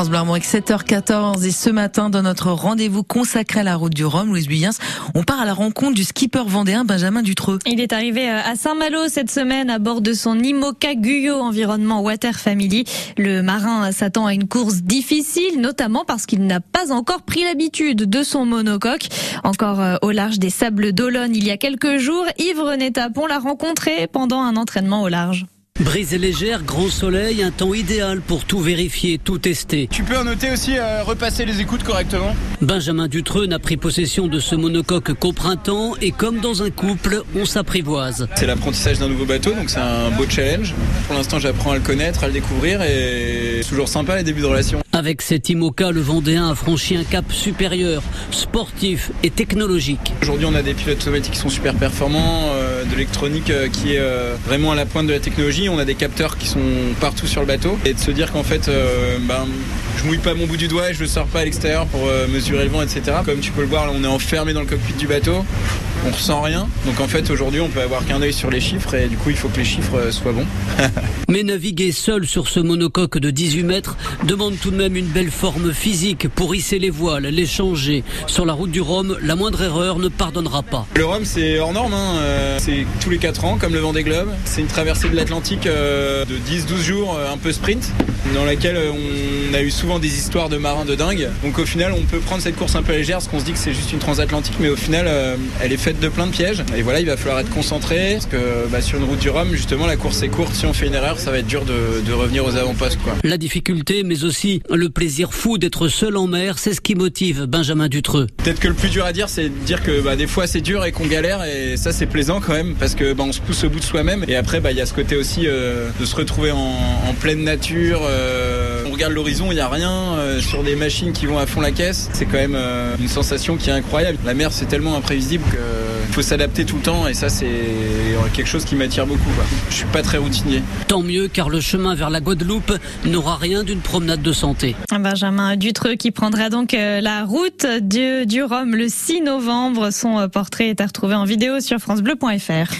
France Bleu avec 7h14 et ce matin dans notre rendez-vous consacré à la route du Rhum, Louise Buyens, on part à la rencontre du skipper vendéen Benjamin Dutreux. Il est arrivé euh, à Saint-Malo cette semaine à bord de son Imoca Guyot environnement Water Family. Le marin s'attend à une course difficile, notamment parce qu'il n'a pas encore pris l'habitude de son monocoque. Encore euh, au large des Sables d'Olonne il y a quelques jours, Yves René Tapon l'a rencontré pendant un entraînement au large. Brise légère, grand soleil, un temps idéal pour tout vérifier, tout tester. Tu peux en noter aussi euh, repasser les écoutes correctement? Benjamin Dutreux n'a pris possession de ce monocoque qu'au printemps et comme dans un couple, on s'apprivoise. C'est l'apprentissage d'un nouveau bateau, donc c'est un beau challenge. Pour l'instant, j'apprends à le connaître, à le découvrir et c'est toujours sympa les débuts de relation. Avec cet IMOCA, le Vendéen a franchi un cap supérieur, sportif et technologique. Aujourd'hui, on a des pilotes automatiques qui sont super performants, euh, de l'électronique euh, qui est vraiment à la pointe de la technologie on a des capteurs qui sont partout sur le bateau. Et de se dire qu'en fait, euh, ben, je mouille pas mon bout du doigt et je le sors pas à l'extérieur pour euh, mesurer le vent, etc. Comme tu peux le voir, on est enfermé dans le cockpit du bateau. On ressent rien. Donc en fait, aujourd'hui, on peut avoir qu'un œil sur les chiffres et du coup, il faut que les chiffres euh, soient bons. Mais naviguer seul sur ce monocoque de 18 mètres demande tout de même une belle forme physique pour hisser les voiles, les changer. Sur la route du Rhum, la moindre erreur ne pardonnera pas. Le Rhum, c'est hors norme. Hein. C'est tous les 4 ans, comme le vent des globes. C'est une traversée de l'Atlantique euh, de 10-12 jours, un peu sprint, dans laquelle on a eu souvent des histoires de marins de dingue. Donc au final, on peut prendre cette course un peu légère parce qu'on se dit que c'est juste une transatlantique, mais au final, euh, elle est faite de plein de pièges. Et voilà, il va falloir être concentré parce que bah, sur une route du Rhum, justement, la course est courte. Si on fait une erreur, ça va être dur de, revenir aux avant-postes. La difficulté, mais aussi le plaisir fou d'être seul en mer, c'est ce qui motive Benjamin Dutreux. Peut-être que le plus dur à dire, c'est de dire que bah, des fois c'est dur et qu'on galère, et ça c'est plaisant quand même parce que bah, on se pousse au bout de soi-même. Et après, bah, il y a ce côté aussi euh, de se retrouver en, pleine nature. Euh, regarde l'horizon, il n'y a rien. Euh, sur des machines qui vont à fond la caisse. C'est quand même euh, une sensation qui est incroyable. La mer, c'est tellement imprévisible qu'il faut s'adapter tout le temps et ça, c'est quelque chose qui m'attire beaucoup. Quoi. Je suis pas très routinier. Tant mieux, car le chemin vers la Guadeloupe n'aura rien d'une promenade de santé. Benjamin Dutreux qui prendra donc euh, la route du, du Rhum le 6 novembre. Son portrait est à retrouver en vidéo sur francebleu.fr.